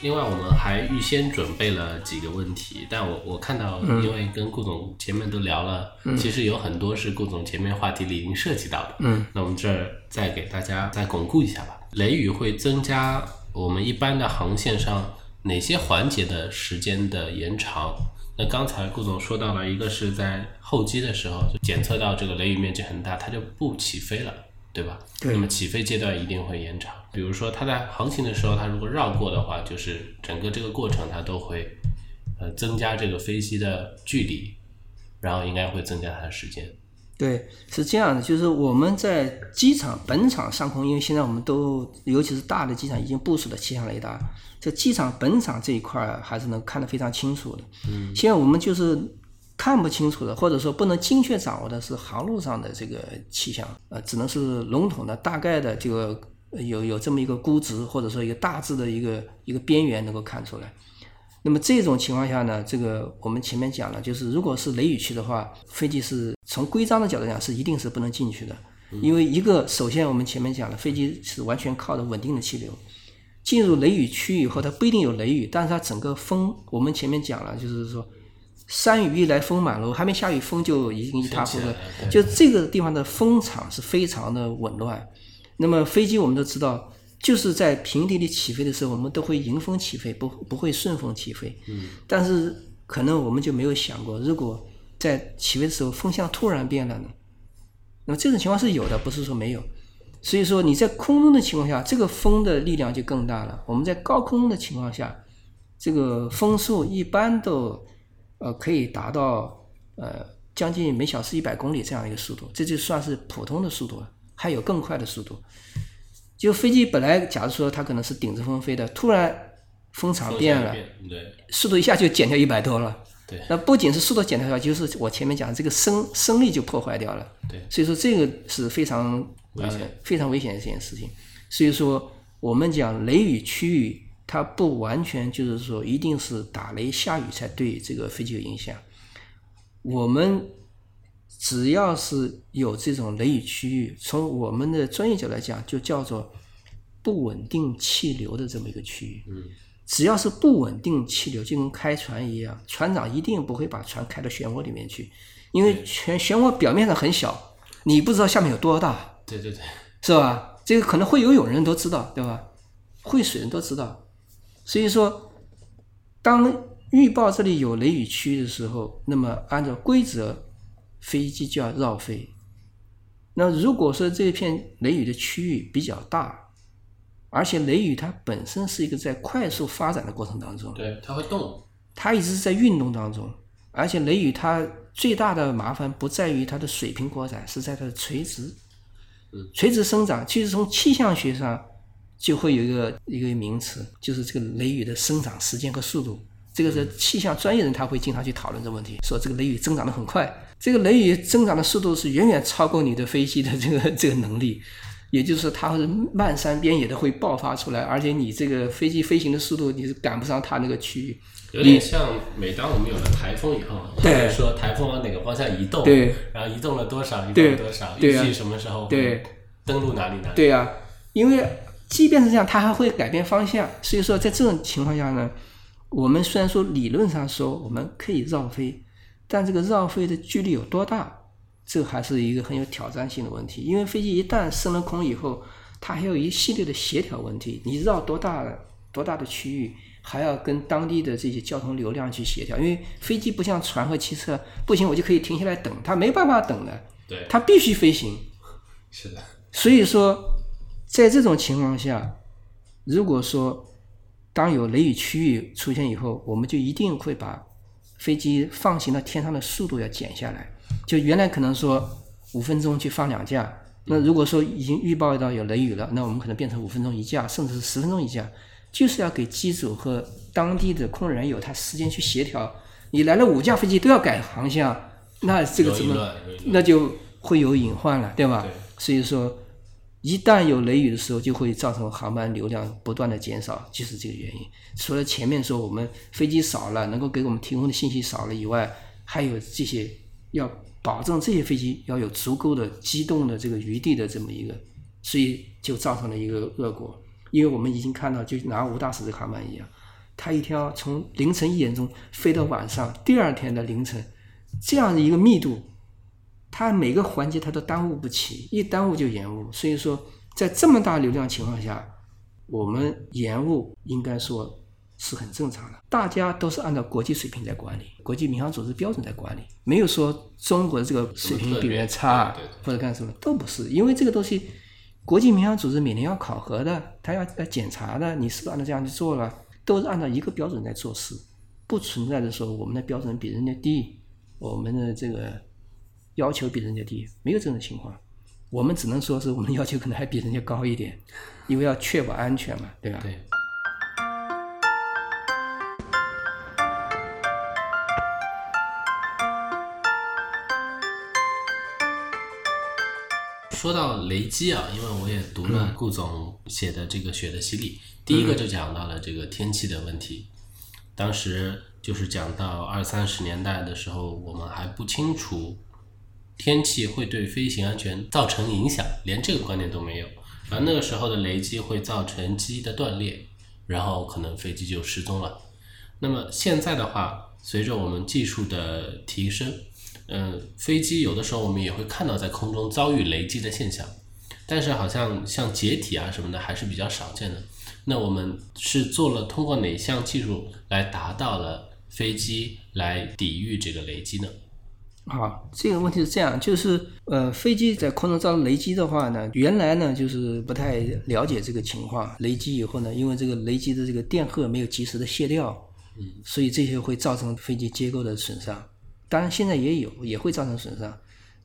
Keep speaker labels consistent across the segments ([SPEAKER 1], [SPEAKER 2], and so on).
[SPEAKER 1] 另外我们还预先准备了几个问题，但我我看到，因为跟顾总前面都聊了，其实有很多是顾总前面话题里已经涉及到的。
[SPEAKER 2] 嗯，
[SPEAKER 1] 那我们这儿再给大家再巩固一下吧。雷雨会增加我们一般的航线上哪些环节的时间的延长？那刚才顾总说到了，一个是在候机的时候就检测到这个雷雨面积很大，它就不起飞了，对吧？
[SPEAKER 2] 对
[SPEAKER 1] 那么起飞阶段一定会延长。比如说它在航行的时候，它如果绕过的话，就是整个这个过程它都会呃增加这个飞机的距离，然后应该会增加它的时间。
[SPEAKER 2] 对，是这样的，就是我们在机场本场上空，因为现在我们都，尤其是大的机场已经部署了气象雷达，在机场本场这一块儿还是能看得非常清楚的。嗯，现在我们就是看不清楚的，或者说不能精确掌握的是航路上的这个气象，呃，只能是笼统的、大概的这个呃有有这么一个估值，或者说一个大致的一个一个边缘能够看出来。那么这种情况下呢，这个我们前面讲了，就是如果是雷雨区的话，飞机是从规章的角度讲是一定是不能进去的，因为一个首先我们前面讲了，飞机是完全靠着稳定的气流，进入雷雨区以后，它不一定有雷雨，但是它整个风，我们前面讲了，就是说山雨欲来风满楼，还没下雨，风就已经一塌糊涂。就这个地方的风场是非常的紊乱。那么飞机我们都知道，就是在平地里起飞的时候，我们都会迎风起飞，不不会顺风起飞。嗯。但是可能我们就没有想过，如果在起飞的时候风向突然变了呢？那么这种情况是有的，不是说没有。所以说你在空中的情况下，这个风的力量就更大了。我们在高空的情况下，这个风速一般都呃可以达到呃将近每小时一百公里这样一个速度，这就算是普通的速度了，还有更快的速度。就飞机本来假如说它可能是顶着风飞的，突然风场变了，
[SPEAKER 1] 对
[SPEAKER 2] 速度一下就减掉一百多了。
[SPEAKER 1] 对
[SPEAKER 2] 那不仅是速度减掉，就是我前面讲的这个升升力就破坏掉了。
[SPEAKER 1] 对
[SPEAKER 2] 所以说这个是非常
[SPEAKER 1] 危险
[SPEAKER 2] 呃、非常危险的一件事情。所以说我们讲雷雨区域，它不完全就是说一定是打雷下雨才对这个飞机有影响。我们只要是有这种雷雨区域，从我们的专业角度来讲，就叫做不稳定气流的这么一个区域。
[SPEAKER 1] 嗯，
[SPEAKER 2] 只要是不稳定气流，就跟开船一样，船长一定不会把船开到漩涡里面去，因为漩漩涡表面上很小，你不知道下面有多大，
[SPEAKER 1] 对对对，
[SPEAKER 2] 是吧？这个可能会游泳人都知道，对吧？会水人都知道。所以说，当预报这里有雷雨区的时候，那么按照规则，飞机就要绕飞。那如果说这片雷雨的区域比较大，而且雷雨它本身是一个在快速发展的过程当中，
[SPEAKER 1] 对，它会动。
[SPEAKER 2] 它一直是在运动当中，而且雷雨它最大的麻烦不在于它的水平扩展，是在它的垂直。垂直生长，其实从气象学上就会有一个一个名词，就是这个雷雨的生长时间和速度。这个是气象专业人他会经常去讨论这个问题，说这个雷雨增长的很快，这个雷雨增长的速度是远远超过你的飞机的这个这个能力，也就是说它会漫山遍野的会爆发出来，而且你这个飞机飞行的速度你是赶不上它那个区域。
[SPEAKER 1] 有点像每当我们有了台风以后，说台风往哪个方向移动，
[SPEAKER 2] 对，
[SPEAKER 1] 然后移动了多少，移动了多少，预计什么时候登陆哪里哪里，
[SPEAKER 2] 对呀、因为即便是这样，它还会改变方向。所以说，在这种情况下呢，我们虽然说理论上说我们可以绕飞，但这个绕飞的距离有多大，这还是一个很有挑战性的问题。因为飞机一旦升了空以后，它还有一系列的协调问题，你绕多大多大的区域，还要跟当地的这些交通流量去协调。因为飞机不像船和汽车，不行我就可以停下来等，它没办法等的，
[SPEAKER 1] 对，
[SPEAKER 2] 它必须飞行。
[SPEAKER 1] 是的，
[SPEAKER 2] 所以说，在这种情况下，如果说当有雷雨区域出现以后，我们就一定会把飞机放行到天上的速度要减下来。就原来可能说五分钟去放两架，那如果说已经预报到有雷雨了，那我们可能变成五分钟一架，甚至是十分钟一架，就是要给机组和当地的空人有他时间去协调。你来了五架飞机都要改航向，那这个怎么那就会有隐患了，对吧？
[SPEAKER 1] 对
[SPEAKER 2] 所以说，一旦有雷雨的时候，就会造成航班流量不断的减少，就是这个原因。除了前面说我们飞机少了，能够给我们提供的信息少了以外，还有这些要保证这些飞机要有足够的机动的这个余地的这么一个，所以就造成了一个恶果。因为我们已经看到，就拿吴大使这航班一样，它一天要从凌晨一点钟飞到晚上第二天的凌晨，这样的一个密度，它每个环节它都耽误不起，一耽误就延误。所以说，在这么大流量情况下，我们延误应该说是很正常的。大家都是按照国际水平在管理，国际民航组织标准在管理，没有说中国的这个水平比人家差或者干什么都不是，因为这个东西。国际民航组织每年要考核的，他要要检查的，你是不是按照这样去做了？都是按照一个标准在做事，不存在的说我们的标准比人家低，我们的这个要求比人家低，没有这种情况。我们只能说是我们要求可能还比人家高一点，因为要确保安全嘛，对吧？
[SPEAKER 1] 对。说到雷击啊，因为我也读了顾总写的这个《雪的洗礼》，第一个就讲到了这个天气的问题。当时就是讲到二三十年代的时候，我们还不清楚天气会对飞行安全造成影响，连这个观念都没有。而那个时候的雷击会造成机翼的断裂，然后可能飞机就失踪了。那么现在的话，随着我们技术的提升，嗯、飞机有的时候我们也会看到在空中遭遇雷击的现象，但是好像像解体啊什么的还是比较少见的。那我们是做了通过哪项技术来达到了飞机来抵御这个雷击呢？
[SPEAKER 2] 好，这个问题是这样，就是呃，飞机在空中遭到雷击的话呢，原来呢就是不太了解这个情况。雷击以后呢，因为这个雷击的这个电荷没有及时的卸掉，嗯，所以这些会造成飞机结构的损伤。当然现在也有，也会造成损伤。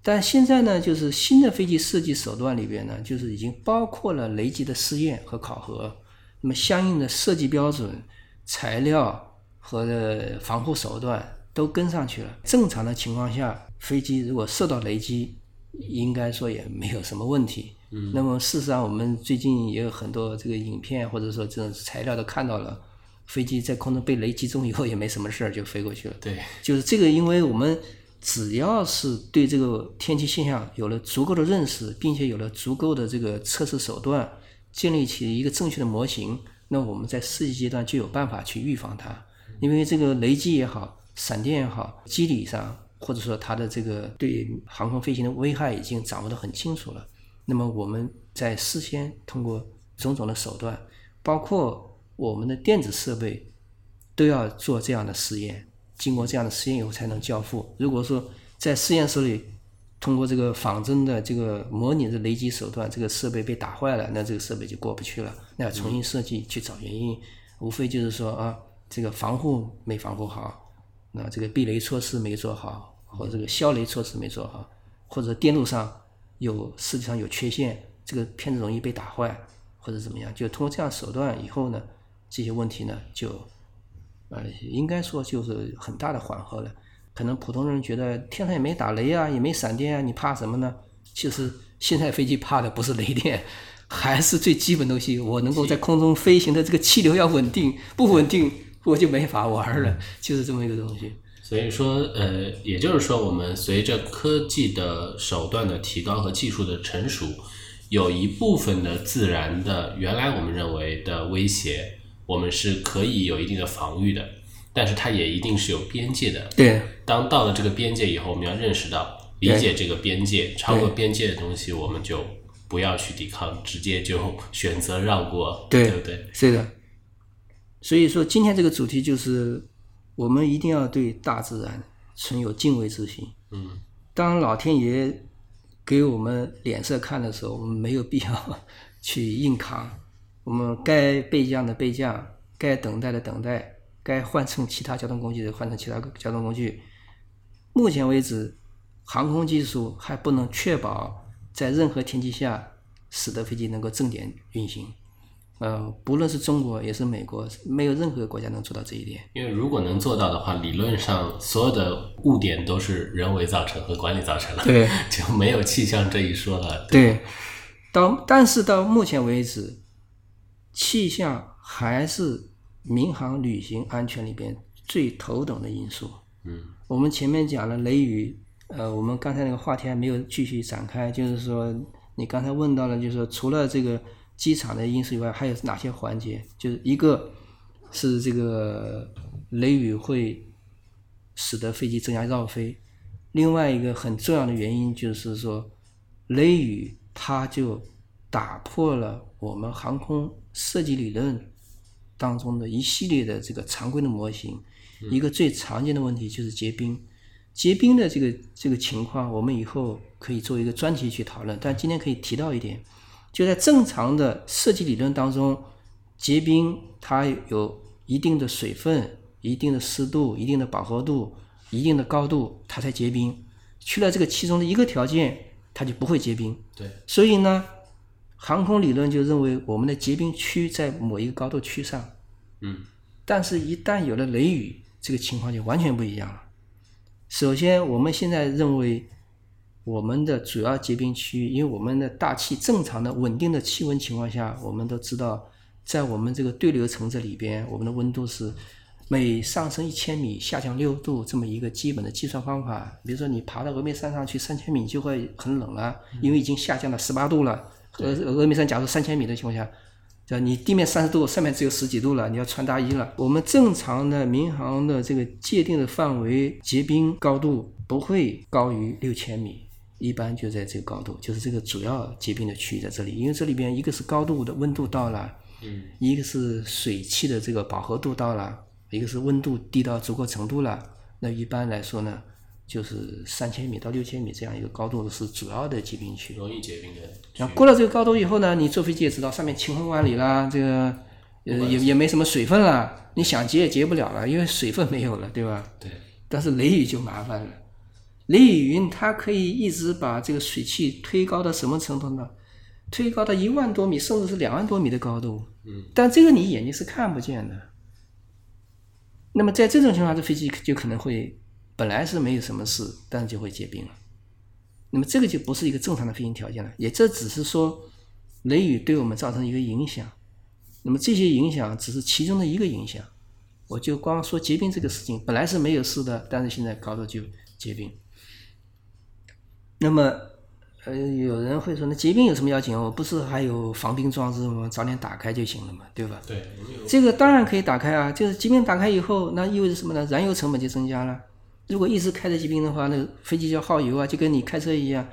[SPEAKER 2] 但现在呢，就是新的飞机设计手段里边呢，就是已经包括了雷击的试验和考核，那么相应的设计标准、材料和呃防护手段都跟上去了。正常的情况下，飞机如果受到雷击，应该说也没有什么问题。嗯，那么事实上，我们最近也有很多这个影片或者说这种材料都看到了，飞机在空中被雷击中以后也没什么事儿就飞过去了。
[SPEAKER 1] 对，
[SPEAKER 2] 就是这个，因为我们只要是对这个天气现象有了足够的认识，并且有了足够的这个测试手段，建立起一个正确的模型，那我们在设计阶段就有办法去预防它。因为这个雷击也好，闪电也好，机理上或者说它的这个对航空飞行的危害已经掌握得很清楚了。那么我们在事先通过种种的手段，包括我们的电子设备，都要做这样的实验。经过这样的实验以后才能交付。如果说在实验室里通过这个仿真的这个模拟的雷击手段，这个设备被打坏了，那这个设备就过不去了，那要重新设计去找原因。无非就是说啊，这个防护没防护好，那这个避雷措施没做好，或者这个消雷措施没做好，或者电路上有实际上有缺陷，这个片子容易被打坏，或者怎么样，就通过这样手段以后呢，这些问题呢就呃应该说就是很大的缓和了。可能普通人觉得天上也没打雷啊，也没闪电啊，你怕什么呢？其实现在飞机怕的不是雷电，还是最基本东西，我能够在空中飞行的这个气流要稳定，不稳定我就没法玩了，就是这么一个东西。
[SPEAKER 1] 所以说，呃，也就是说，我们随着科技的手段的提高和技术的成熟，有一部分的自然的原来我们认为的威胁，我们是可以有一定的防御的，但是它也一定是有边界的。
[SPEAKER 2] 对，
[SPEAKER 1] 当到了这个边界以后，我们要认识到、理解这个边界，超过边界的东西，我们就不要去抵抗，直接就 选择绕过，
[SPEAKER 2] 对
[SPEAKER 1] 不对？
[SPEAKER 2] 是的。所以说，今天这个主题就是，我们一定要对大自然存有敬畏之心。
[SPEAKER 1] 嗯，
[SPEAKER 2] 当老天爷给我们脸色看的时候，我们没有必要 去硬扛。我们该备降的备降，该等待的等待，该换乘其他交通工具的换乘其他交通工具。目前为止，航空技术还不能确保在任何天气下使得飞机能够正点运行。呃，不论是中国也是美国，没有任何国家能做到这一点。
[SPEAKER 1] 因为如果能做到的话，理论上所有的误点都是人为造成和管理造成的，
[SPEAKER 2] 对，
[SPEAKER 1] 就没有气象这一说了。
[SPEAKER 2] 对，到但是到目前为止，气象还是民航旅行安全里边最头等的因素。
[SPEAKER 1] 嗯，
[SPEAKER 2] 我们前面讲了雷雨，呃，我们刚才那个话题还没有继续展开，就是说你刚才问到了，就是说除了这个机场的因素以外，还有哪些环节？就是一个是这个雷雨会使得飞机增加绕飞，另外一个很重要的原因就是说，雷雨它就打破了我们航空设计理论当中的一系列的这个常规的模型。一个最常见的问题就是结冰，结冰的这个这个情况，我们以后可以做一个专题去讨论。但今天可以提到一点，就在正常的设计理论当中，结冰它有一定的水分、一定的湿度、一定的饱和度、一定的高度，它才结冰。去了这个其中的一个条件，它就不会结冰。
[SPEAKER 1] 对，
[SPEAKER 2] 所以呢，航空理论就认为我们的结冰区在某一个高度区上。
[SPEAKER 1] 嗯，
[SPEAKER 2] 但是，一旦有了雷雨，这个情况就完全不一样了。首先，我们现在认为我们的主要结冰区域，因为我们的大气正常的稳定的气温情况下，我们都知道，在我们这个对流层这里边，我们的温度是每上升一千米下降六度这么一个基本的计算方法。比如说，你爬到峨眉山上去三千米就会很冷了，因为已经下降了十八度了。峨峨眉山假如三千米的情况下。对你地面三十度，上面只有十几度了，你要穿大衣了。我们正常的民航的这个界定的范围，结冰高度不会高于六千米，一般就在这个高度，就是这个主要结冰的区域在这里。因为这里边一个是高度的温度到了，
[SPEAKER 1] 嗯，
[SPEAKER 2] 一个是水汽的这个饱和度到了，一个是温度低到足够程度了。那一般来说呢，就是三千米到六千米这样一个高度是主要的结冰区。
[SPEAKER 1] 容易结冰的。
[SPEAKER 2] 然后过了这个高度以后呢，你坐飞机也知道上面晴空万里啦，这个呃也也没什么水分了，你想结也结不了了，因为水分没有了，对吧？
[SPEAKER 1] 对。
[SPEAKER 2] 但是雷雨就麻烦了，雷雨云它可以一直把这个水汽推高到什么程度呢？推高到一万多米，甚至是两万多米的高度。
[SPEAKER 1] 嗯。
[SPEAKER 2] 但这个你眼睛是看不见的。那么在这种情况下，这飞机就可能会本来是没有什么事，但是就会结冰了。那么这个就不是一个正常的飞行条件了，也这只是说雷雨对我们造成一个影响。那么这些影响只是其中的一个影响。我就光说结冰这个事情，本来是没有事的，但是现在高度就结冰。那么，呃，有人会说，那结冰有什么要紧？我不是还有防冰装置吗？早点打开就行了嘛，对吧？
[SPEAKER 1] 对，
[SPEAKER 2] 这个当然可以打开啊。就是结冰打开以后，那意味着什么呢？燃油成本就增加了。如果一直开着结冰的话，那飞机就要耗油啊，就跟你开车一样，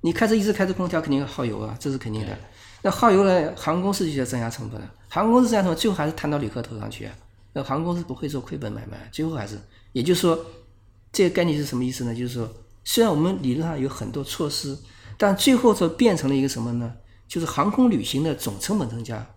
[SPEAKER 2] 你开车一直开着空调，肯定要耗油啊，这是肯定的。那耗油了，航空公司就要增加成本了。航空公司增加成本，最后还是摊到旅客头上去啊。那航空公司不会做亏本买卖，最后还是，也就是说，这个概念是什么意思呢？就是说，虽然我们理论上有很多措施，但最后就变成了一个什么呢？就是航空旅行的总成本增加，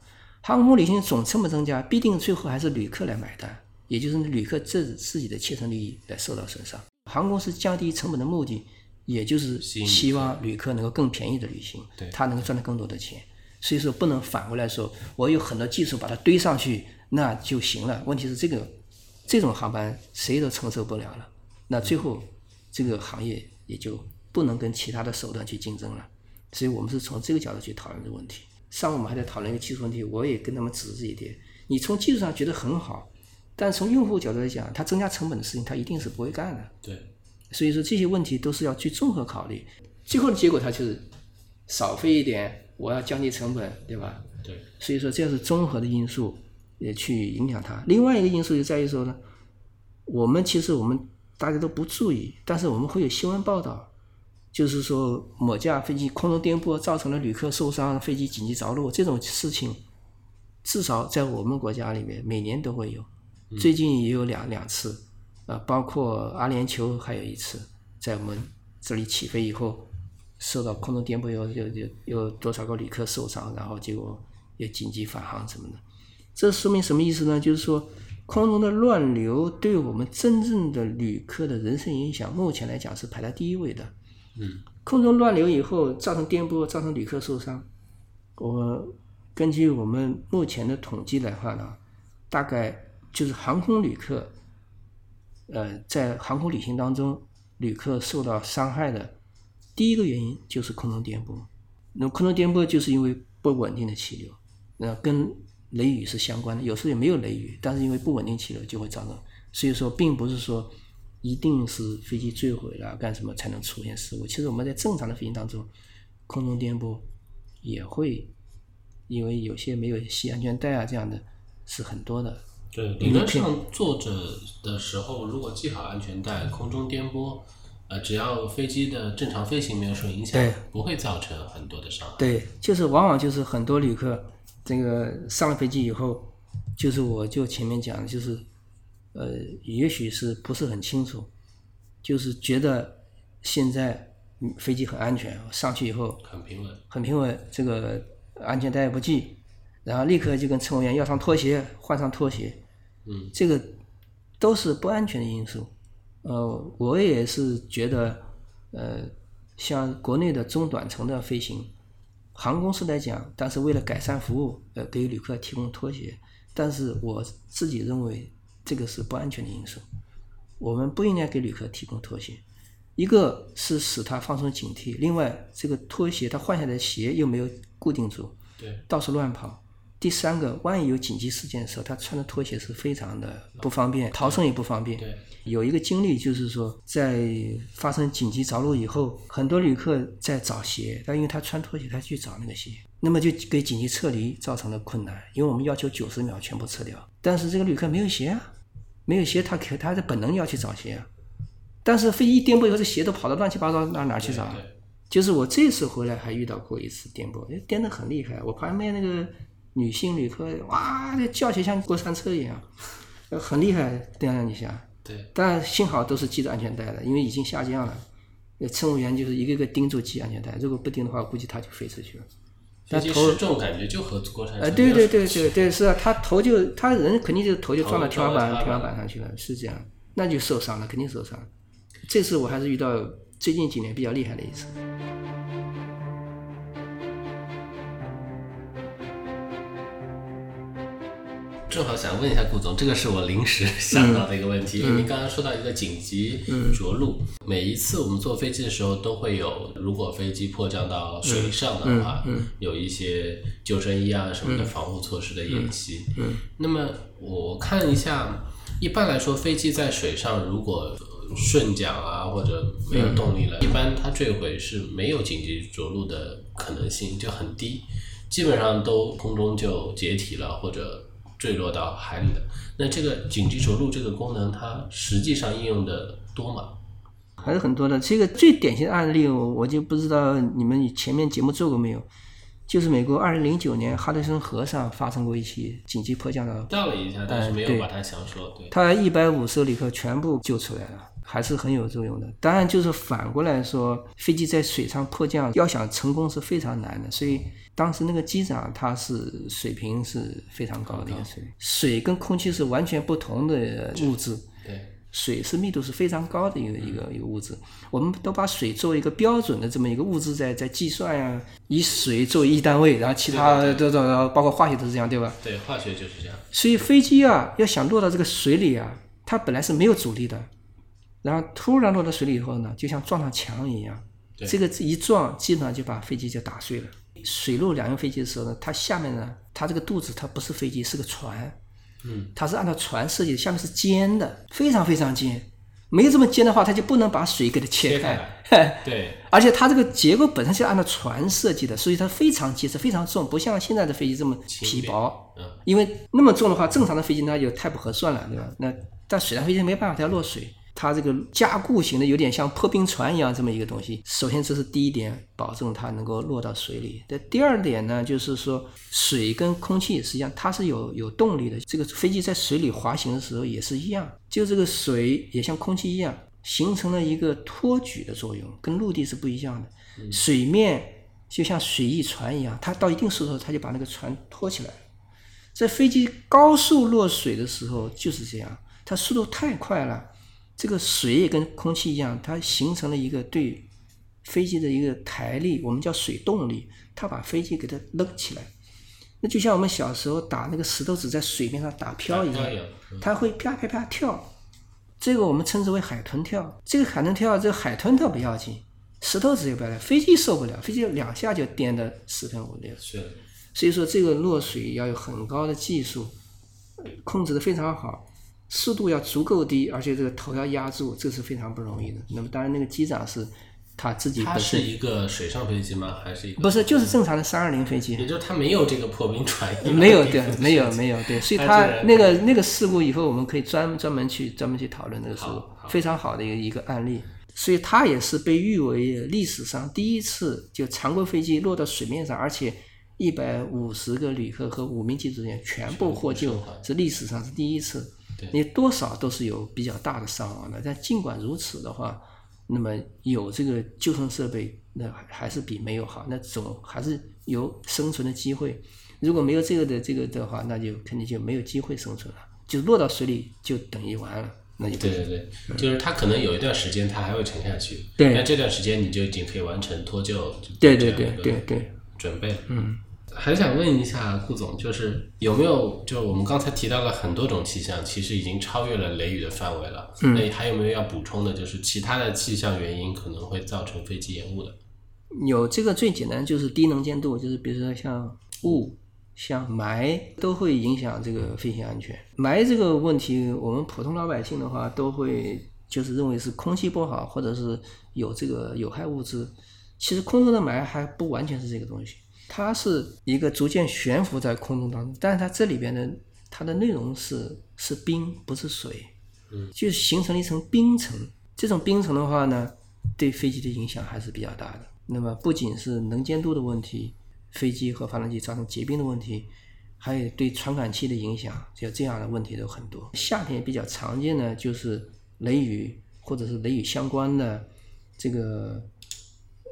[SPEAKER 2] 航空旅行总成本增加，必定最后还是旅客来买单。也就是旅客自自己的切身利益来受到损伤。航空公司降低成本的目的，也就是希望旅客能够更便宜的旅行，他能够赚到更多的钱。所以说不能反过来说，我有很多技术把它堆上去那就行了。问题是这个这种航班谁都承受不了了，那最后这个行业也就不能跟其他的手段去竞争了。所以我们是从这个角度去讨论这个问题。上午我们还在讨论一个技术问题，我也跟他们指这一点。你从技术上觉得很好。但从用户角度来讲，它增加成本的事情，它一定是不会干的。
[SPEAKER 1] 对，
[SPEAKER 2] 所以说这些问题都是要去综合考虑，最后的结果它就是少费一点，我要降低成本，对吧？
[SPEAKER 1] 对。
[SPEAKER 2] 所以说这是综合的因素也去影响它。另外一个因素就在于说呢，我们其实我们大家都不注意，但是我们会有新闻报道，就是说某架飞机空中颠簸造成了旅客受伤，飞机紧急着陆这种事情，至少在我们国家里面每年都会有。最近也有两两次，呃，包括阿联酋还有一次，在我们这里起飞以后，受到空中颠簸，有有有有多少个旅客受伤，然后结果也紧急返航什么的。这说明什么意思呢？就是说，空中的乱流对我们真正的旅客的人身影响，目前来讲是排在第一位的。
[SPEAKER 1] 嗯，
[SPEAKER 2] 空中乱流以后造成颠簸，造成旅客受伤。我根据我们目前的统计来话呢，大概就是航空旅客，呃，在航空旅行当中，旅客受到伤害的第一个原因就是空中颠簸。那空中颠簸就是因为不稳定的气流，那跟雷雨是相关的。有时候也没有雷雨，但是因为不稳定气流就会造成。所以说，并不是说一定是飞机坠毁了干什么才能出现事故。其实我们在正常的飞行当中，空中颠簸也会，因为有些没有系安全带啊，这样的是很多的。
[SPEAKER 1] 对，理论上坐着的时候，如果系好安全带，空中颠簸，呃，只要飞机的正常飞行没有受影响
[SPEAKER 2] 对，
[SPEAKER 1] 不会造成很多的伤害。
[SPEAKER 2] 对，就是往往就是很多旅客这个上了飞机以后，就是我就前面讲的，就是呃，也许是不是很清楚，就是觉得现在嗯飞机很安全，上去以后
[SPEAKER 1] 很平稳。
[SPEAKER 2] 很平稳，这个安全带不系，然后立刻就跟乘务员要上拖鞋，换上拖鞋，
[SPEAKER 1] 嗯，
[SPEAKER 2] 这个都是不安全的因素。呃，我也是觉得，呃，像国内的中短程的飞行，航空公司来讲，但是为了改善服务，呃，给旅客提供拖鞋，但是我自己认为这个是不安全的因素，我们不应该给旅客提供拖鞋。一个是使他放松警惕，另外这个拖鞋他换下来的鞋又没有固定住，
[SPEAKER 1] 对，
[SPEAKER 2] 到处乱跑。第三个，万一有紧急事件的时候，他穿的拖鞋是非常的不方便，逃生也不方便。
[SPEAKER 1] 对，
[SPEAKER 2] 有一个经历就是说，在发生紧急着陆以后，很多旅客在找鞋，但因为他穿拖鞋，他去找那个鞋，那么就给紧急撤离造成了困难，因为我们要求九十秒全部撤掉，但是这个旅客没有鞋啊，没有鞋，他可他的本能要去找鞋啊，但是飞机颠簸以后，这鞋都跑到乱七八糟，哪哪去找就是我这次回来还遇到过一次颠簸，哎颠得很厉害。我旁边那个女性旅客，哇，这叫起来像过山车一样，呃很厉害颠了一下。
[SPEAKER 1] 对，
[SPEAKER 2] 但幸好都是系着安全带的，因为已经下降了。那乘务员就是一个个盯住系安全带，如果不盯的话，估计他就飞出去了。
[SPEAKER 1] 飞机
[SPEAKER 2] 头
[SPEAKER 1] 这种感觉就和过山车
[SPEAKER 2] 呃，对对对对对，是啊，他头就他人肯定就头就撞到天花板
[SPEAKER 1] 天花板
[SPEAKER 2] 上去了，是这样，那就受伤了，肯定受伤。这次我还是遇到最近几年比较厉害的一次。
[SPEAKER 1] 正好想问一下顾总，这个是我临时想到的一个问
[SPEAKER 2] 嗯。
[SPEAKER 1] 题，因为您刚刚说到一个紧急着陆，每一次我们坐飞机的时候都会有，如果飞机迫降到水上的话，
[SPEAKER 2] 嗯
[SPEAKER 1] 有一些救生衣啊什么的防护措施的演习。
[SPEAKER 2] 嗯
[SPEAKER 1] 那么我看一下，一般来说飞机在水上如果顺桨啊或者没有动力了，一般它坠毁是没有紧急着陆的可能性，就很低，基本上都空中就解体了或者坠落到海里的。那这个紧急着陆这个功能，它实际上应用的多吗？
[SPEAKER 2] 还是很多的。这个最典型的案例，我我就不知道你们前面节目做过没有，就是美国二零零九年哈德森河上发生过一起紧急迫降的，
[SPEAKER 1] 调了一下，但是没有把它详说。对，
[SPEAKER 2] 他一百五十个旅客全部救出来了，还是很有作用的。当然，就是反过来说，飞机在水上迫降要想成功是非常难的，所以当时那个机长他是水平是非常高的一个水平。水跟空气是完全不同的物质。
[SPEAKER 1] 对，
[SPEAKER 2] 水是密度是非常高的一个一个一个物质，我们都把水作为一个标准的这么一个物质在在计算呀、以水作为一单位，然后其他
[SPEAKER 1] 对
[SPEAKER 2] 都都包括化学都是这样，对吧？
[SPEAKER 1] 对，化学就是这样。
[SPEAKER 2] 所以飞机啊，要想落到这个水里啊，它本来是没有阻力的，然后突然落到水里以后呢，就像撞上墙一样，这个一撞，基本上就把飞机就打碎了。水陆两用飞机的时候呢，它下面呢，它这个肚子它不是飞机，是个船，
[SPEAKER 1] 嗯，
[SPEAKER 2] 它是按照船设计的，下面是尖的，非常非常尖。没有这么尖的话，它就不能把水给它切
[SPEAKER 1] 切
[SPEAKER 2] 开。
[SPEAKER 1] 开 对，
[SPEAKER 2] 而且它这个结构本身是按照船设计的，所以它非常结实、非常重，不像现在的飞机这么皮薄。
[SPEAKER 1] 嗯，
[SPEAKER 2] 因为那么重的话，正常的飞机那就太不合算了，对吧？那但水上飞机没办法，它要落水，它这个加固型的有点像破冰船一样这么一个东西。首先这是第一点，保证它能够落到水里。那第二点呢，就是说水跟空气实际上它是有有动力的，这个飞机在水里滑行的时候也是一样，就这个水也像空气一样，形成了一个托举的作用，跟陆地是不一样的。水面就像水翼船一样，它到一定速度它就把那个船托起来了。这飞机高速落水的时候就是这样，它速度太快了，这个水也跟空气一样，它形成了一个对飞机的一个抬力，我们叫水动力，它把飞机给它扔起来。那就像我们小时候打那个石头子在水面上打漂一样它会啪啪啪跳，这个我们称之为海豚跳。这个海豚跳，这个海豚跳不要紧，石头子也不要紧，飞机受不了，飞机两下就颠得四分五裂。
[SPEAKER 1] 是
[SPEAKER 2] 所以说，这个落水要有很高的技术，呃控制的非常好，速度要足够低，而且这个头要压住，这是非常不容易的。那么当然，那个机长是他自己
[SPEAKER 1] 它
[SPEAKER 2] 本身
[SPEAKER 1] 是一个水上飞机吗？还是一个
[SPEAKER 2] 不是就是正常的三二零飞机
[SPEAKER 1] 也，就是它没有这个破冰船
[SPEAKER 2] 没有对，没有没有对，所以
[SPEAKER 1] 它
[SPEAKER 2] 他那个那个事故以后，我们可以专专门去专门去讨论那个事故，非常好的一个一个案例。所以他也是被誉为历史上第一次就常规飞机落到水面上，而且一百五十个旅客和五名机组人员全部获救是历史上是第一次。
[SPEAKER 1] 对。
[SPEAKER 2] 你多少都是有比较大的伤亡的，但尽管如此的话，那么有这个救生设备，那还还是比没有好，那总还是有生存的机会。如果没有这个的这个的话，那就肯定就没有机会生存了，就落到水里就等于完了，那
[SPEAKER 1] 对对对，就是它可能有一段时间它还会沉下去，
[SPEAKER 2] 对。
[SPEAKER 1] 但这段时间你就已经可以完成脱救，
[SPEAKER 2] 对对对对对，
[SPEAKER 1] 准备。嗯，还想问一下顾总，就是有没有就我们刚才提到了很多种气象，其实已经超越了雷雨的范围了。
[SPEAKER 2] 嗯
[SPEAKER 1] 那还有没有要补充的？就是其他的气象原因可能会造成飞机延误的？
[SPEAKER 2] 有这个最简单就是低能见度，就是比如说像雾、像霾都会影响这个飞行安全。霾这个问题，我们普通老百姓的话都会就是认为是空气不好，或者是有这个有害物质。其实空中的霾还不完全是这个东西，它是一个逐渐悬浮在空中当中，但是它这里边的它的内容是是冰，不是水。就形成了一层冰层。这种冰层的话呢，对飞机的影响还是比较大的。那么不仅是能见度的问题，飞机和发动机造成结冰的问题，还有对传感器的影响，就这样的问题都很多。夏天比较常见的就是雷雨或者是雷雨相关的这个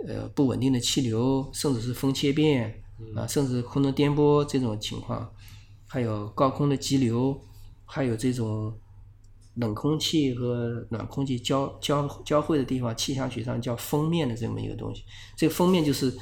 [SPEAKER 2] 呃不稳定的气流，甚至是风切变啊，甚至空中颠簸这种情况，还有高空的激流，还有这种冷空气和暖空气交交交汇的地方，气象学上叫锋面的这么一个东西。这个锋面就是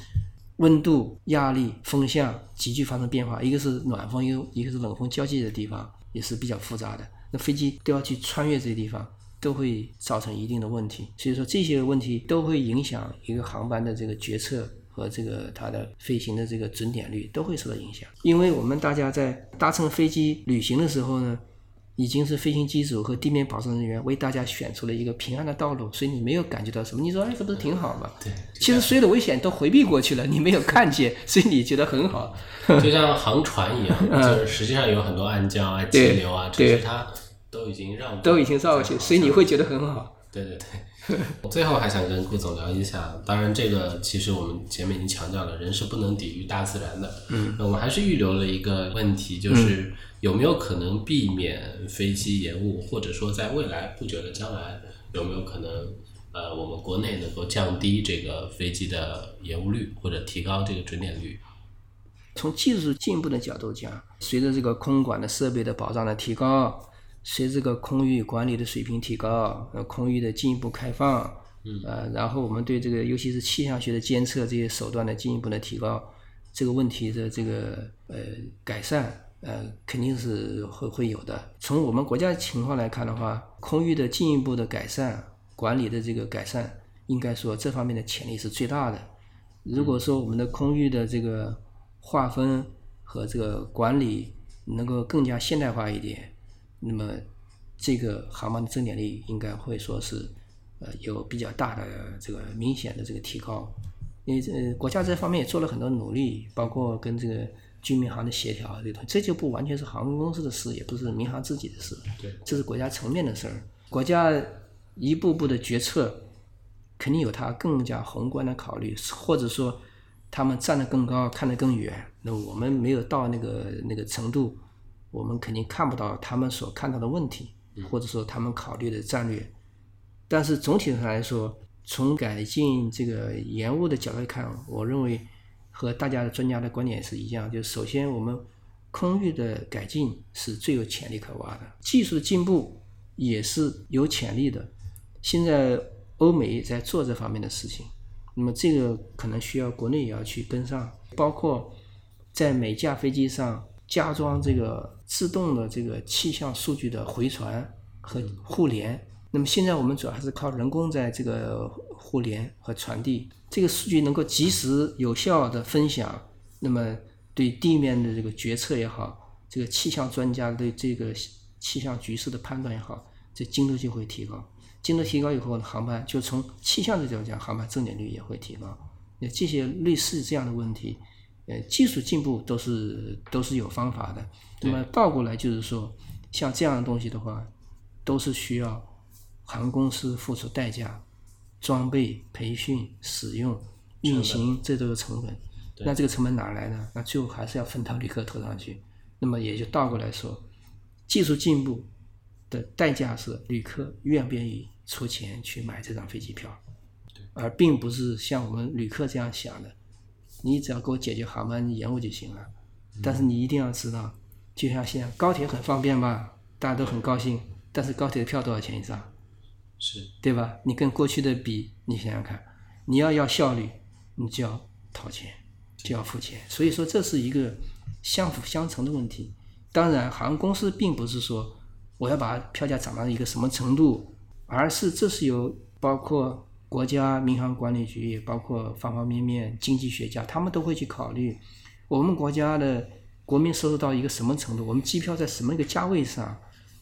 [SPEAKER 2] 温度、压力、风向急剧发生变化，一个是暖风，一个一个是冷风交界的地方，也是比较复杂的。那飞机都要去穿越这些地方，都会造成一定的问题。所以说这些问题都会影响一个航班的这个决策和这个它的飞行的这个准点率都会受到影响。因为我们大家在搭乘飞机旅行的时候呢，已经是飞行机组和地面保障人员为大家选出了一个平安的道路，所以你没有感觉到什么。你说，哎，这不是挺好吗？
[SPEAKER 1] 对，
[SPEAKER 2] 其实所有的危险都回避过去了，你没有看见，所以你觉得很好。
[SPEAKER 1] 就像航船一样，就是实际上有很多暗礁啊、气
[SPEAKER 2] 对
[SPEAKER 1] 流啊，只
[SPEAKER 2] 对
[SPEAKER 1] 是它都已经让
[SPEAKER 2] 都已经绕过去，所以你会觉得很好。
[SPEAKER 1] 对对对，最后还想跟顾总聊一下，当然这个其实我们前面已经强调了，人是不能抵御大自然的。嗯，我们还是预留了一个问题，就是有没有可能避免飞机延误，或者说在未来不久的将来有没有可能，呃，我们国内能够降低这个飞机的延误率，或者提高这个准点率？
[SPEAKER 2] 从技术进步的角度讲，随着这个空管的设备的保障的提高，随着这个空域管理的水平提高，呃，空域的进一步开放，嗯，呃，然后我们对这个尤其是气象学的监测这些手段的进一步的提高，这个问题的这个呃改善，呃，肯定是会会有的。从我们国家情况来看的话，空域的进一步的改善，管理的这个改善，应该说这方面的潜力是最大的。如果说我们的空域的这个划分和这个管理能够更加现代化一点，那么这个航班的增点率应该会说是呃有比较大的这个明显的这个提高。因为呃国家这方面也做了很多努力，包括跟这个军民航的协调，这个东西这就不完全是航空公司的事，也不是民航自己的事，
[SPEAKER 1] 对，
[SPEAKER 2] 这是国家层面的事儿。国家一步步的决策，肯定有它更加宏观的考虑，或者说他们站得更高，看得更远。那我们没有到那个那个程度，我们肯定看不到他们所看到的问题，或者说他们考虑的战略。但是总体上来说，从改进这个延误的角度来看，我认为和大家的专家的观点是一样，就是首先我们空域的改进是最有潜力可挖的，技术的进步也是有潜力的。现在欧美也在做这方面的事情，那么这个可能需要国内也要去跟上，包括在每架飞机上加装这个自动的这个气象数据的回传和互联。那么现在我们主要还是靠人工在这个互联和传递，这个数据能够及时有效的分享，那么对地面的这个决策也好，这个气象专家对这个气象局势的判断也好，这精度就会提高。精度提高以后，航班就从气象的角度讲，航班正点率也会提高。那这些类似这样的问题，呃，技术进步都是都是有方法的。那么倒过来就是说，像这样的东西的话，都是需要航空公司付出代价，装备、培训、使用、运行，这都是成本。那这个成本哪来呢？那最后还是要分到旅客头上去。那么也就倒过来说，技术进步的代价是旅客愿不愿意出钱去买这张飞机票，而并不是像我们旅客这样想的，你只要给我解决航班延误就行了。但是你一定要知道，就像现在高铁很方便吧，大家都很高兴，但是高铁的票多少钱一张？
[SPEAKER 1] 是
[SPEAKER 2] 对吧？你跟过去的比，你想想看，你要要效率，你就要掏钱，就要付钱。所以说这是一个相辅相成的问题。当然，航空公司并不是说我要把票价涨到一个什么程度，而是这是由包括国家民航管理局，也包括方方面面经济学家，他们都会去考虑我们国家的国民收入到一个什么程度，我们机票在什么一个价位上。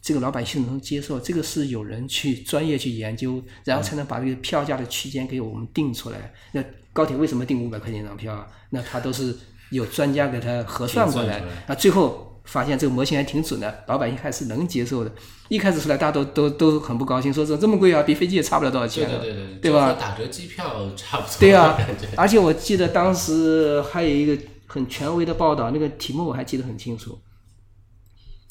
[SPEAKER 2] 这个老百姓能接受，这个是有人去专业去研究，然后才能把这个票价的区间给我们定出来。那高铁为什么定五百块钱一张票啊？那他都是有专家给他核算过来
[SPEAKER 1] 计算出来，
[SPEAKER 2] 啊，最后发现这个模型还挺准的，老百姓还是能接受的。一开始出来，大家都都都很不高兴，说这这么贵啊，比飞机也差不了多少钱了，
[SPEAKER 1] 对对对，
[SPEAKER 2] 对吧
[SPEAKER 1] 打折机票差不多。
[SPEAKER 2] 对
[SPEAKER 1] 啊、
[SPEAKER 2] 而且我记得当时还有一个很权威的报道，那个题目我还记得很清楚，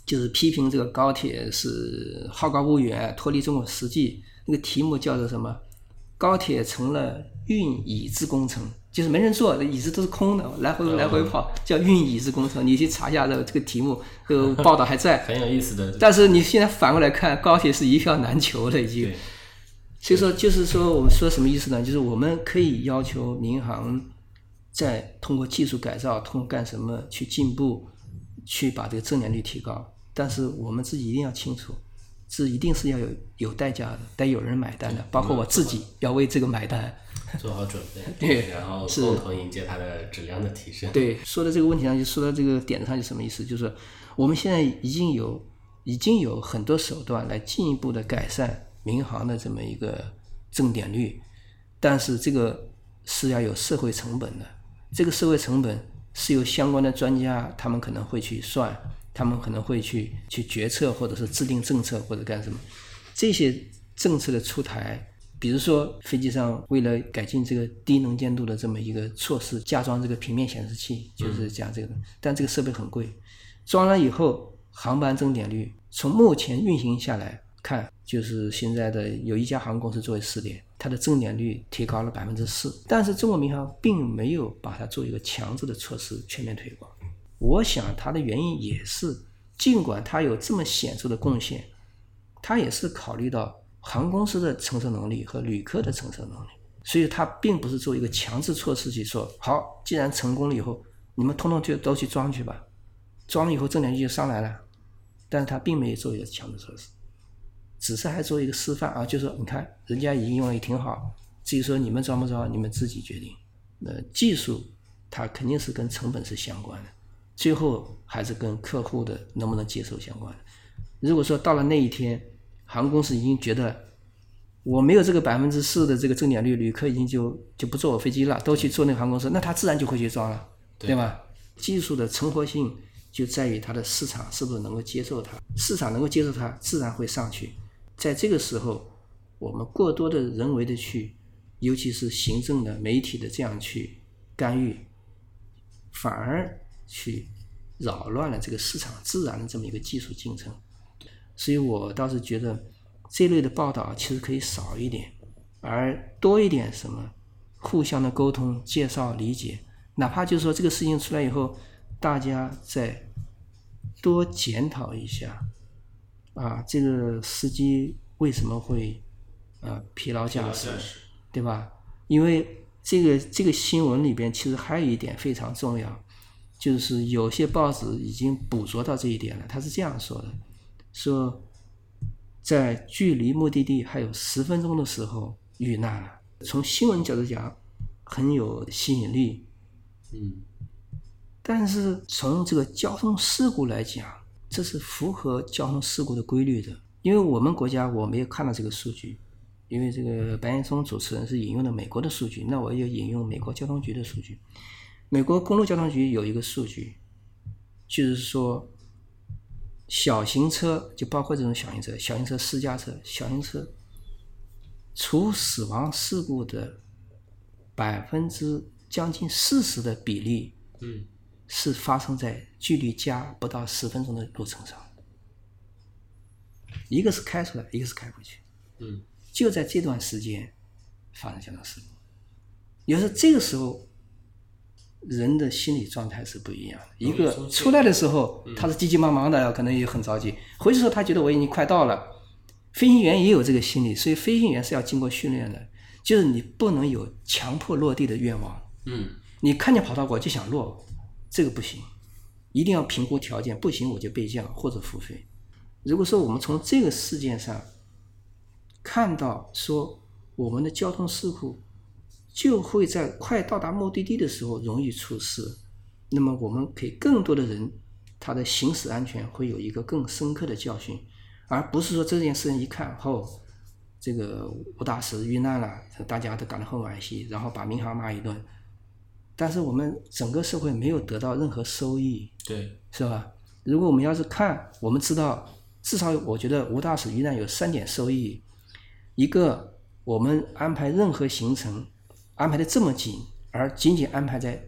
[SPEAKER 2] 就是批评这个高铁是好高骛远，脱离中国实际。那个题目叫做什么？高铁成了运椅子工程，就是没人坐，椅子都是空的，来回来回跑，叫运椅子工程。你去查一下这个这个题目，这个报道还在。
[SPEAKER 1] 很有意思的。
[SPEAKER 2] 但是你现在反过来看，高铁是一票难求了，已经
[SPEAKER 1] 对。
[SPEAKER 2] 所以说，就是说，我们说什么意思呢？就是我们可以要求民航在通过技术改造，通过干什么去进步，去把这个正点率提高。但是我们自己一定要清楚，这一定是要有有代价的，得有人买单的，包括我自己要为这个买单。
[SPEAKER 1] 做好准备，
[SPEAKER 2] 对
[SPEAKER 1] 然后
[SPEAKER 2] 是
[SPEAKER 1] 共同迎接它的质量的提升。
[SPEAKER 2] 对，说到这个问题上，就说到这个点子上，就什么意思？就是我们现在已经有已经有很多手段来进一步的改善民航的这么一个正点率，但是这个是要有社会成本的，这个社会成本是由相关的专家他们可能会去算，他们可能会去去决策，或者是制定政策或者干什么，这些政策的出台。比如说，飞机上为了改进这个低能见度的这么一个措施，加装这个平面显示器，就是加这个，但这个设备很贵。装了以后，航班正点率从目前运行下来看，就是现在的有一家航空公司作为试点，它的正点率提高了百分之四。但是中国民航并没有把它做一个强制的措施全面推广。我想它的原因也是，尽管它有这么显著的贡献，它也是考虑到。航空公司的承受能力和旅客的承受能力，所以它并不是做一个强制措施去说，好，既然成功了以后，你们通通就都去装去吧，装了以后正点率就上来了，但是它并没有做一个强制措施，只是还做一个示范啊，就说你看人家已经用了也挺好，至于说你们装不装，你们自己决定。呃，技术它肯定是跟成本是相关的，最后还是跟客户的能不能接受相关的。如果说到了那一天，航空公司已经觉得我没有这个百分之四的这个正点率，旅客已经就就不坐我飞机了，都去坐那个航空公司，那他自然就会去装了，对吧？技术的成活性就在于它的市场是不是能够接受它，市场能够接受它，自然会上去。在这个时候，我们过多的人为的去，尤其是行政的、媒体的这样去干预，反而去扰乱了这个市场自然的这么一个技术进程。所以我倒是觉得这类的报道其实可以少一点，而多一点什么互相的沟通、介绍、理解，哪怕就是说这个事情出来以后，大家再多检讨一下，啊，这个司机为什么会呃疲劳驾驶，对吧？因为这个这个新闻里边其实还有一点非常重要，就是有些报纸已经捕捉到这一点了。他是这样说的：说在距离目的地还有十分钟的时候遇难了。从新闻角度讲，很有吸引力。
[SPEAKER 1] 嗯，
[SPEAKER 2] 但是从这个交通事故来讲，这是符合交通事故的规律的。因为我们国家我没有看到这个数据，因为这个白岩松主持人是引用的美国的数据，那我也引用美国交通局的数据。美国公路交通局有一个数据，就是说，小型车就包括这种小型车、小型车、私家车、小型车，除死亡事故的百分之将近四十的比例，
[SPEAKER 1] 嗯，
[SPEAKER 2] 是发生在距离家不到十分钟的路程上。一个是开出来，一个是开回去，
[SPEAKER 1] 嗯，
[SPEAKER 2] 就在这段时间发生交通事故。有时候这个时候，人的心理状态是不一样的。一个出来的时候，他是急急忙忙的，可能也很着急；回去时候，他觉得我已经快到了。飞行员也有这个心理，所以飞行员是要经过训练的，就是你不能有强迫落地的愿望。
[SPEAKER 1] 嗯，
[SPEAKER 2] 你看见跑道我就想落，这个不行，一定要评估条件，不行我就备降或者付费。如果说我们从这个事件上看到说我们的交通事故就会在快到达目的地的时候容易出事，那么我们可以更多的人他的行驶安全会有一个更深刻的教训，而不是说这件事情一看后，这个吴大使遇难了，大家都感到很惋惜，然后把民航骂一顿，但是我们整个社会没有得到任何收益，
[SPEAKER 1] 对，
[SPEAKER 2] 是吧？如果我们要是看，我们知道，至少我觉得吴大使遇难有三点收益：一个，我们安排任何行程安排的这么紧，而仅仅安排在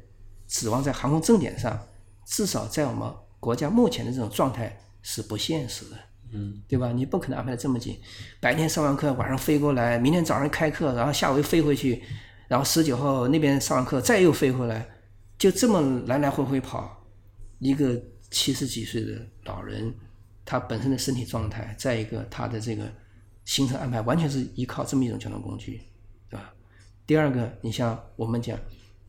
[SPEAKER 2] 指望在航空正点上，至少在我们国家目前的这种状态是不现实的。
[SPEAKER 1] 嗯，
[SPEAKER 2] 对吧？你不可能安排的这么紧，白天上完课，晚上飞过来，明天早上开课，然后下午又飞回去，然后十九号那边上完课，再又飞回来，就这么来来回回跑。一个七十几岁的老人，他本身的身体状态，再一个他的这个行程安排，完全是依靠这么一种交通工具，第二个，你像我们讲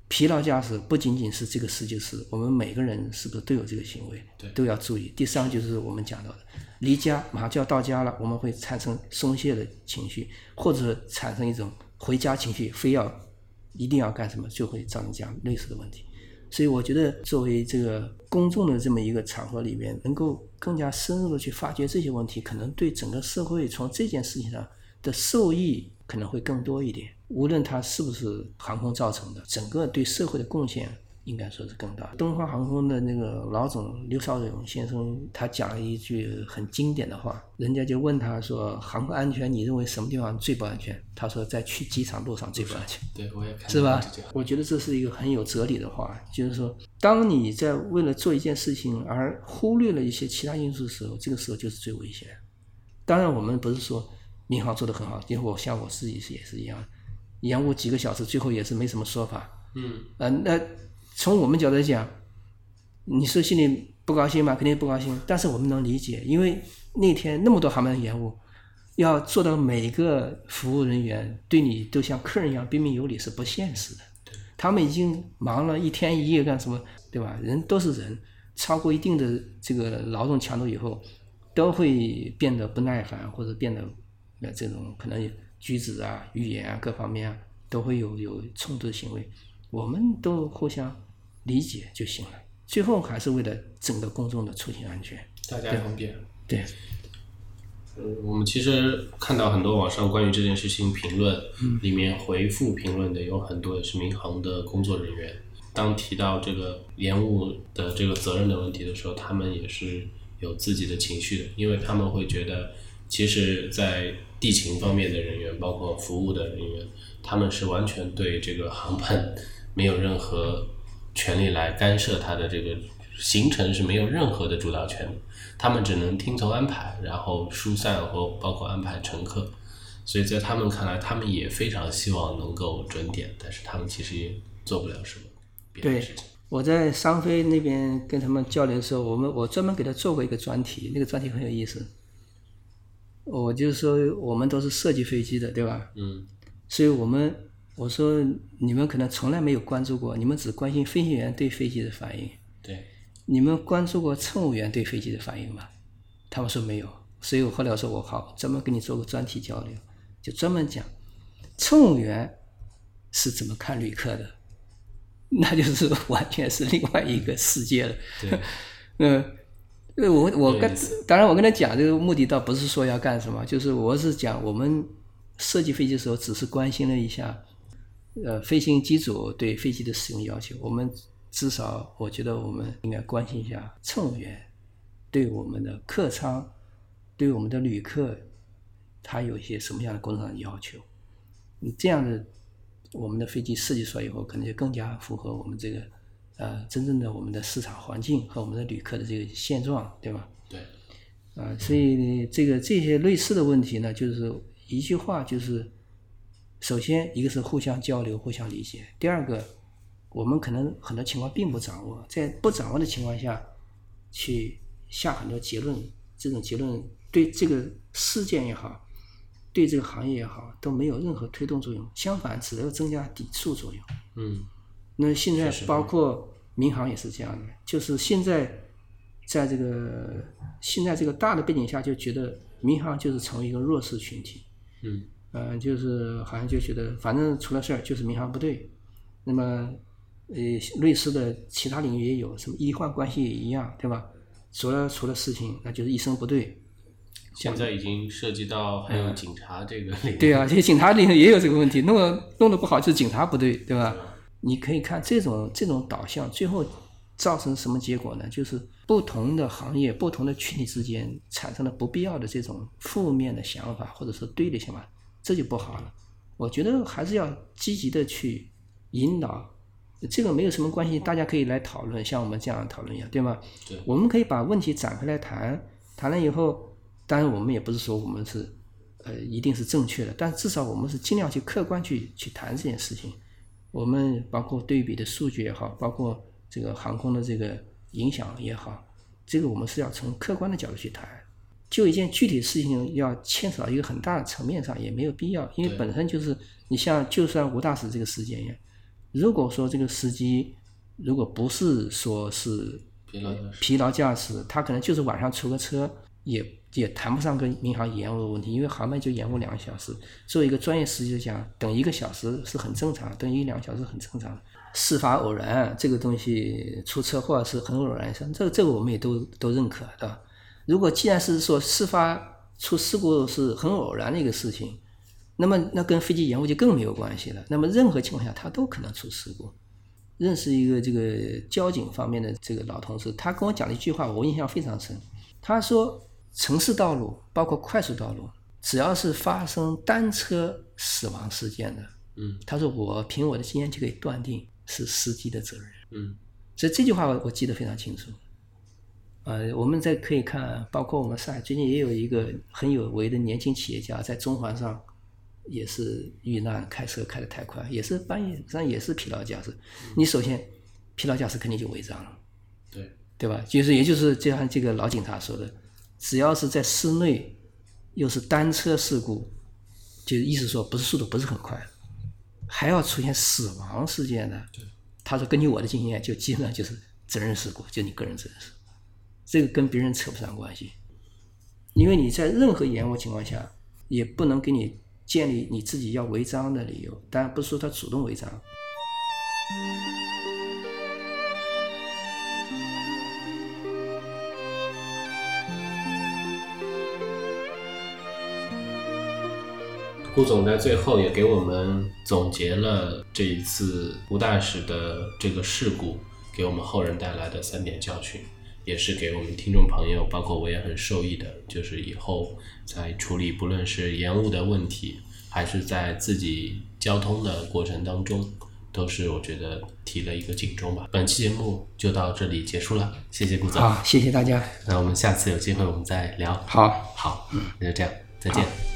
[SPEAKER 2] 疲劳驾驶，不仅仅是这个司机是，我们每个人是不是都有这个行为？
[SPEAKER 1] 对
[SPEAKER 2] 都要注意。第三个就是我们讲到的，离家马上就要到家了，我们会产生松懈的情绪，或者产生一种回家情绪，非要一定要干什么，就会造成这样类似的问题。所以我觉得，作为这个公众的这么一个场合里面，能够更加深入的去发掘这些问题，可能对整个社会从这件事情上的受益可能会更多一点。无论它是不是航空造成的，整个对社会的贡献应该说是更大。东方航空的那个老总刘少勇先生，他讲了一句很经典的话，人家就问他说：“航空安全，你认为什么地方最不安全？”他说：“在去机场路上最不安全。”
[SPEAKER 1] 对我也看
[SPEAKER 2] 是吧？我觉得这是一个很有哲理的话，就是说，当你在为了做一件事情而忽略了一些其他因素的时候，这个时候就是最危险。当然，我们不是说民航做得很好，因为我像我自己是也是一样，延误几个小时，最后也是没什么说法。
[SPEAKER 1] 嗯，
[SPEAKER 2] 呃，那从我们角度来讲，你说心里不高兴吗？肯定不高兴，但是我们能理解，因为那天那么多航班延误，要做到每个服务人员对你都像客人一样彬彬有礼是不现实的。他们已经忙了一天一夜干什么，对吧？人都是人，超过一定的这个劳动强度以后，都会变得不耐烦，或者变得呃这种可能举止啊、语言啊各方面啊都会有有冲突的行为。我们都互相理解就行了。最后还是为了整个公众的出行安全。
[SPEAKER 1] 大家方便。
[SPEAKER 2] 对，
[SPEAKER 1] 嗯，我们其实看到很多网上关于这件事情评论，里面回复评论的有很多也是民航的工作人员。当提到这个延误的这个责任的问题的时候，他们也是有自己的情绪的，因为他们会觉得，其实，在地勤方面的人员，包括服务的人员，他们是完全对这个航班没有任何权利来干涉它的这个行程是没有任何的主导权的，他们只能听从安排，然后疏散和包括安排乘客。所以在他们看来，他们也非常希望能够准点，但是他们其实也做不了什么别的
[SPEAKER 2] 对
[SPEAKER 1] 事情。
[SPEAKER 2] 我在商飞那边跟他们交流的时候，我们我专门给他做过一个专题，那个专题很有意思。我就是说，我们都是设计飞机的，对吧？
[SPEAKER 1] 嗯
[SPEAKER 2] 所以我们我说你们可能从来没有关注过，你们只关心飞行员对飞机的反应。
[SPEAKER 1] 对，
[SPEAKER 2] 你们关注过乘务员对飞机的反应吗？他们说没有，所以我后来我说我好，专门跟你做个专题交流，就专门讲乘务员是怎么看旅客的，那就是完全是另外一个世界了。
[SPEAKER 1] 对，
[SPEAKER 2] 嗯，呃，我我跟当然我跟他讲这个目的倒不是说要干什么，就是我是讲我们设计飞机的时候只是关心了一下，呃，飞行机组对飞机的使用要求，我们至少我觉得我们应该关心一下乘务员对我们的客舱、对我们的旅客，他有一些什么样的工作上的要求。你这样的，我们的飞机设计出来以后，可能就更加符合我们这个呃真正的我们的市场环境和我们的旅客的这个现状，对吧？
[SPEAKER 1] 对，
[SPEAKER 2] 啊，所以这个这些类似的问题呢，就是一句话，就是首先一个是互相交流、互相理解，第二个，我们可能很多情况并不掌握，在不掌握的情况下，去下很多结论，这种结论对这个事件也好，对这个行业也好，都没有任何推动作用，相反，只有增加抵触作用。
[SPEAKER 1] 嗯
[SPEAKER 2] 那现在包括民航也是这样的，就是现在在这个现在这个大的背景下，就觉得民航就是成为一个弱势群体，
[SPEAKER 1] 嗯
[SPEAKER 2] 嗯、就是好像就觉得反正出了事儿就是民航不对，那么呃类似的其他领域也有，什么医患关系也一样，对吧？除了出了事情，那就是医生不对，
[SPEAKER 1] 现在已经涉及到还有警察这个领域。
[SPEAKER 2] 对啊，这些警察领域也有这个问题，弄得弄得不好就是警察不对，对吧？你可以看这种这种导向，最后造成什么结果呢？就是不同的行业、不同的群体之间产生了不必要的这种负面的想法，或者说对立想法，这就不好了。我觉得还是要积极的去引导，这个没有什么关系，大家可以来讨论，像我们这样讨论一样，对吗？
[SPEAKER 1] 对
[SPEAKER 2] 我们可以把问题展开来谈，谈了以后，当然我们也不是说我们是呃一定是正确的，但至少我们是尽量去客观去去谈这件事情。我们包括对比的数据也好，包括这个航空的这个影响也好，这个我们是要从客观的角度去谈。就一件具体事情要牵扯到一个很大的层面上，也没有必要，因为本身就是你像就算吴大使这个事件一样，如果说这个司机如果不是说是
[SPEAKER 1] 疲劳驾驶
[SPEAKER 2] 疲劳驾驶，他可能就是晚上出个车，也也谈不上跟民航延误的问题，因为航班就延误两个小时。作为一个专业司机来讲，等一个小时是很正常，等一两个小时很正常。事发偶然这个东西出车祸是很偶然，这个这个我们也都都认可，对吧？如果既然是说事发出事故是很偶然的一个事情，那么那跟飞机延误就更没有关系了。那么任何情况下它都可能出事故。认识一个这个交警方面的这个老同事，他跟我讲了一句话，我印象非常深。他说，城市道路包括快速道路，只要是发生单车死亡事件的，
[SPEAKER 1] 嗯
[SPEAKER 2] 他说我凭我的经验就可以断定是司机的责任。
[SPEAKER 1] 嗯
[SPEAKER 2] 所以这句话我我记得非常清楚。呃，我们再可以看，包括我们上海最近也有一个很有为的年轻企业家在中环上也是遇难，开车开得太快，也是半夜上也是疲劳驾驶。你首先疲劳驾驶肯定就违章了，
[SPEAKER 1] 对
[SPEAKER 2] 对吧？就是也就是就像这个老警察说的，只要是在室内，又是单车事故，就是意思说不是速度不是很快，还要出现死亡事件的，他说根据我的经验，就基本上就是责任事故，就你个人责任事故，这个跟别人扯不上关系，因为你在任何延误情况下，也不能给你建立你自己要违章的理由，当然不是说他主动违章。
[SPEAKER 1] 顾总在最后也给我们总结了这一次吴大使的这个事故给我们后人带来的三点教训，也是给我们听众朋友，包括我也很受益的，就是以后在处理不论是延误的问题，还是在自己交通的过程当中，都是我觉得提了一个警钟吧。本期节目就到这里结束了，谢谢顾总。
[SPEAKER 2] 好，谢谢大家。
[SPEAKER 1] 那我们下次有机会我们再聊。
[SPEAKER 2] 好。
[SPEAKER 1] 好，那就这样，再见。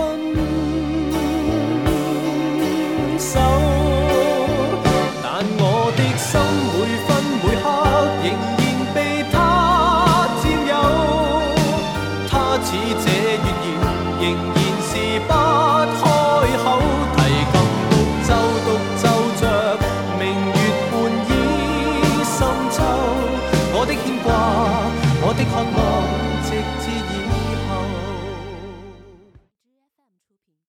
[SPEAKER 3] 分手。